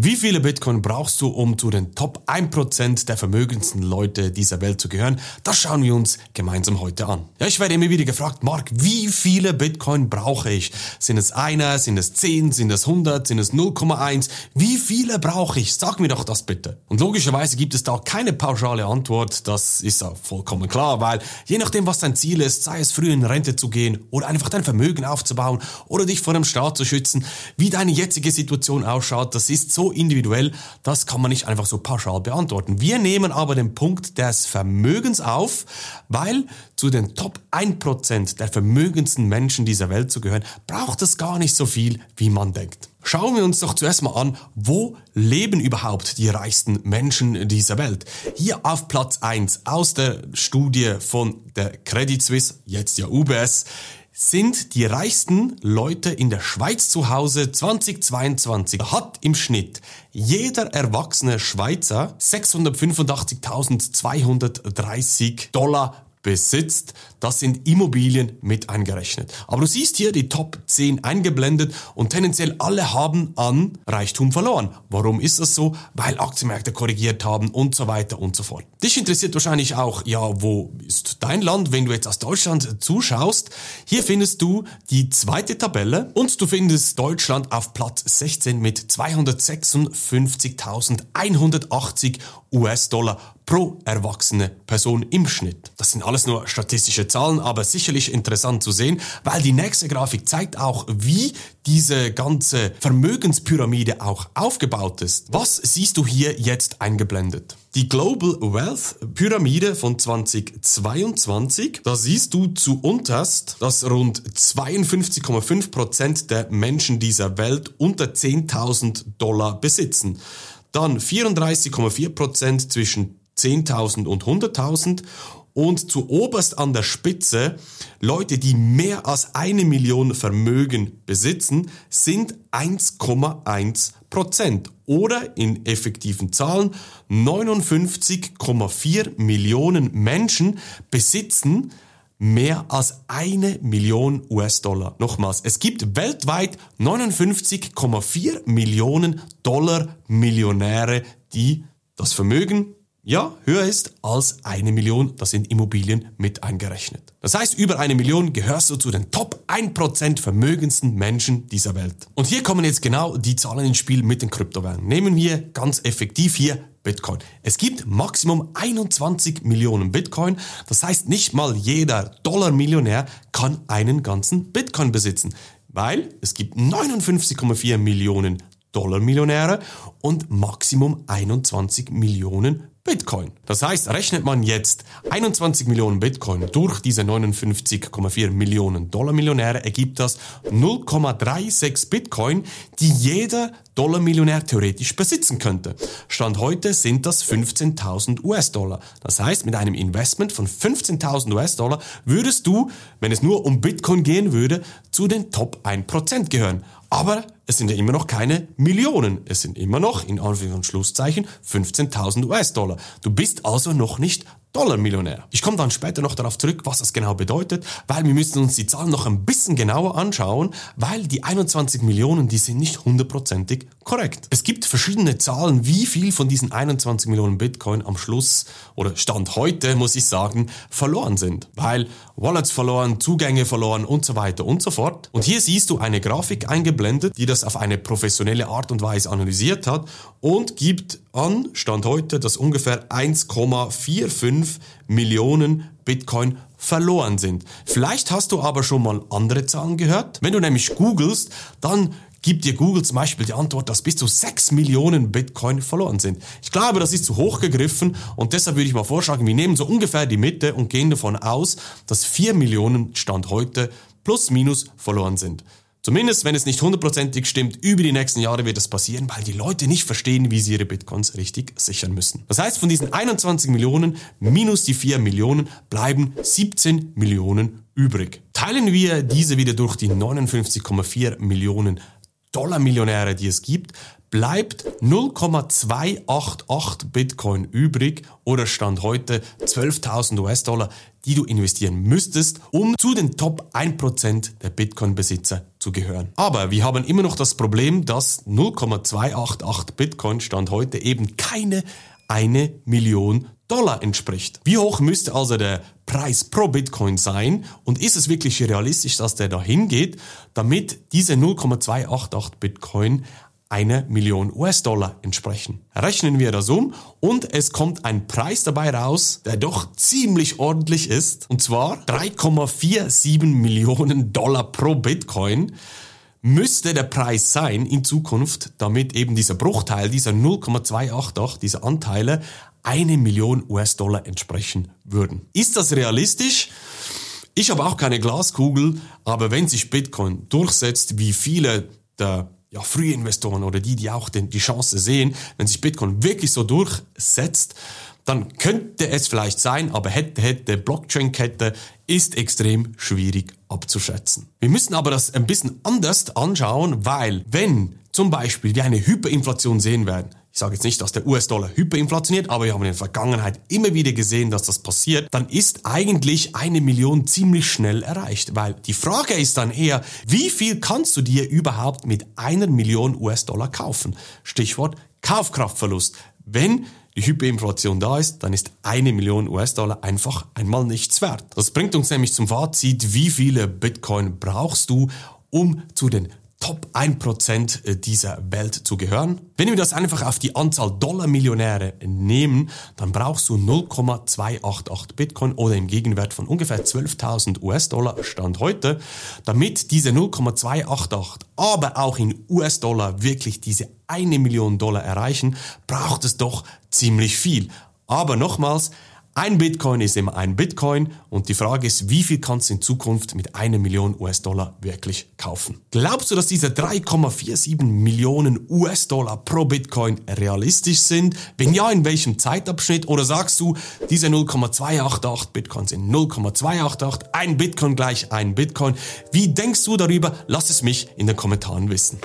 Wie viele Bitcoin brauchst du, um zu den Top 1% der vermögendsten Leute dieser Welt zu gehören? Das schauen wir uns gemeinsam heute an. Ja, ich werde immer wieder gefragt, Mark, wie viele Bitcoin brauche ich? Sind es einer, sind es 10, sind es 100, sind es 0,1? Wie viele brauche ich? Sag mir doch das bitte. Und logischerweise gibt es da keine pauschale Antwort, das ist ja vollkommen klar, weil je nachdem, was dein Ziel ist, sei es früh in Rente zu gehen oder einfach dein Vermögen aufzubauen oder dich vor dem Staat zu schützen, wie deine jetzige Situation ausschaut, das ist so individuell, das kann man nicht einfach so pauschal beantworten. Wir nehmen aber den Punkt des Vermögens auf, weil zu den Top 1% der vermögendsten Menschen dieser Welt zu gehören, braucht es gar nicht so viel, wie man denkt. Schauen wir uns doch zuerst mal an, wo leben überhaupt die reichsten Menschen dieser Welt? Hier auf Platz 1 aus der Studie von der Credit Suisse, jetzt ja UBS, sind die reichsten Leute in der Schweiz zu Hause 2022 hat im Schnitt jeder erwachsene Schweizer 685.230 Dollar besitzt. Das sind Immobilien mit eingerechnet. Aber du siehst hier die Top 10 eingeblendet und tendenziell alle haben an Reichtum verloren. Warum ist das so? Weil Aktienmärkte korrigiert haben und so weiter und so fort. Dich interessiert wahrscheinlich auch, ja, wo ist dein Land, wenn du jetzt aus Deutschland zuschaust? Hier findest du die zweite Tabelle und du findest Deutschland auf Platz 16 mit 256.180 US-Dollar pro erwachsene Person im Schnitt. Das sind alles nur statistische Zahlen, aber sicherlich interessant zu sehen, weil die nächste Grafik zeigt auch, wie diese ganze Vermögenspyramide auch aufgebaut ist. Was siehst du hier jetzt eingeblendet? Die Global Wealth Pyramide von 2022, da siehst du zu unterst, dass rund 52,5 Prozent der Menschen dieser Welt unter 10.000 Dollar besitzen. Dann 34,4 Prozent zwischen 10.000 und 100.000 und zu oberst an der Spitze Leute, die mehr als eine Million Vermögen besitzen, sind 1,1 Prozent oder in effektiven Zahlen 59,4 Millionen Menschen besitzen mehr als eine Million US-Dollar. Nochmals, es gibt weltweit 59,4 Millionen Dollar Millionäre, die das Vermögen ja, höher ist als eine Million, das sind Immobilien mit eingerechnet. Das heißt, über eine Million gehörst du zu den Top 1% vermögendsten Menschen dieser Welt. Und hier kommen jetzt genau die Zahlen ins Spiel mit den Kryptowährungen. Nehmen wir ganz effektiv hier Bitcoin. Es gibt Maximum 21 Millionen Bitcoin. Das heißt, nicht mal jeder Dollar-Millionär kann einen ganzen Bitcoin besitzen, weil es gibt 59,4 Millionen Dollar-Millionäre und Maximum 21 Millionen Bitcoin. Das heißt, rechnet man jetzt 21 Millionen Bitcoin durch diese 59,4 Millionen Dollar Millionäre, ergibt das 0,36 Bitcoin, die jeder Dollar Millionär theoretisch besitzen könnte. Stand heute sind das 15.000 US-Dollar. Das heißt, mit einem Investment von 15.000 US-Dollar würdest du, wenn es nur um Bitcoin gehen würde, zu den Top 1% gehören. Aber es sind ja immer noch keine Millionen. Es sind immer noch, in Anführungs- und Schlusszeichen, 15.000 US-Dollar. Du bist also noch nicht Dollar-Millionär. Ich komme dann später noch darauf zurück, was das genau bedeutet, weil wir müssen uns die Zahlen noch ein bisschen genauer anschauen, weil die 21 Millionen, die sind nicht hundertprozentig korrekt. Es gibt verschiedene Zahlen, wie viel von diesen 21 Millionen Bitcoin am Schluss oder Stand heute, muss ich sagen, verloren sind. Weil Wallets verloren, Zugänge verloren und so weiter und so fort. Und hier siehst du eine Grafik eingeblendet, die das auf eine professionelle Art und Weise analysiert hat und gibt an, Stand heute, dass ungefähr 1,45 Millionen Bitcoin verloren sind. Vielleicht hast du aber schon mal andere Zahlen gehört. Wenn du nämlich googelst, dann gibt dir Google zum Beispiel die Antwort, dass bis zu 6 Millionen Bitcoin verloren sind. Ich glaube, das ist zu hoch gegriffen und deshalb würde ich mal vorschlagen, wir nehmen so ungefähr die Mitte und gehen davon aus, dass 4 Millionen Stand heute plus minus verloren sind. Zumindest, wenn es nicht hundertprozentig stimmt, über die nächsten Jahre wird das passieren, weil die Leute nicht verstehen, wie sie ihre Bitcoins richtig sichern müssen. Das heißt, von diesen 21 Millionen minus die 4 Millionen bleiben 17 Millionen übrig. Teilen wir diese wieder durch die 59,4 Millionen Dollar-Millionäre, die es gibt, bleibt 0,288 Bitcoin übrig oder Stand heute 12.000 US-Dollar, die du investieren müsstest, um zu den Top 1% der Bitcoin-Besitzer zu gehören. Aber wir haben immer noch das Problem, dass 0,288 Bitcoin Stand heute eben keine eine Million Dollar entspricht. Wie hoch müsste also der Preis pro Bitcoin sein und ist es wirklich realistisch, dass der da hingeht, damit diese 0,288 Bitcoin eine Million US-Dollar entsprechen. Rechnen wir das um und es kommt ein Preis dabei raus, der doch ziemlich ordentlich ist, und zwar 3,47 Millionen Dollar pro Bitcoin müsste der Preis sein in Zukunft, damit eben dieser Bruchteil, dieser 0,288, diese Anteile, eine Million US-Dollar entsprechen würden. Ist das realistisch? Ich habe auch keine Glaskugel, aber wenn sich Bitcoin durchsetzt, wie viele der ja, Frühinvestoren oder die, die auch den, die Chance sehen, wenn sich Bitcoin wirklich so durchsetzt, dann könnte es vielleicht sein, aber hätte, hätte, Blockchain-Kette ist extrem schwierig abzuschätzen. Wir müssen aber das ein bisschen anders anschauen, weil wenn zum Beispiel wir eine Hyperinflation sehen werden, ich sage jetzt nicht, dass der US-Dollar hyperinflationiert, aber wir haben in der Vergangenheit immer wieder gesehen, dass das passiert, dann ist eigentlich eine Million ziemlich schnell erreicht. Weil die Frage ist dann eher, wie viel kannst du dir überhaupt mit einer Million US-Dollar kaufen? Stichwort Kaufkraftverlust. Wenn die Hyperinflation da ist, dann ist eine Million US-Dollar einfach einmal nichts wert. Das bringt uns nämlich zum Fazit, wie viele Bitcoin brauchst du, um zu den Top 1% äh, dieser Welt zu gehören. Wenn wir das einfach auf die Anzahl Dollar-Millionäre nehmen, dann brauchst du 0,288 Bitcoin oder im Gegenwert von ungefähr 12.000 US-Dollar Stand heute, damit diese 0,288, aber auch in US-Dollar wirklich diese eine Million Dollar erreichen, braucht es doch ziemlich viel. Aber nochmals, ein Bitcoin ist immer ein Bitcoin und die Frage ist, wie viel kannst du in Zukunft mit einer Million US-Dollar wirklich kaufen? Glaubst du, dass diese 3,47 Millionen US-Dollar pro Bitcoin realistisch sind? Wenn ja, in welchem Zeitabschnitt? Oder sagst du, diese 0,288 Bitcoin sind 0,288, ein Bitcoin gleich ein Bitcoin? Wie denkst du darüber? Lass es mich in den Kommentaren wissen.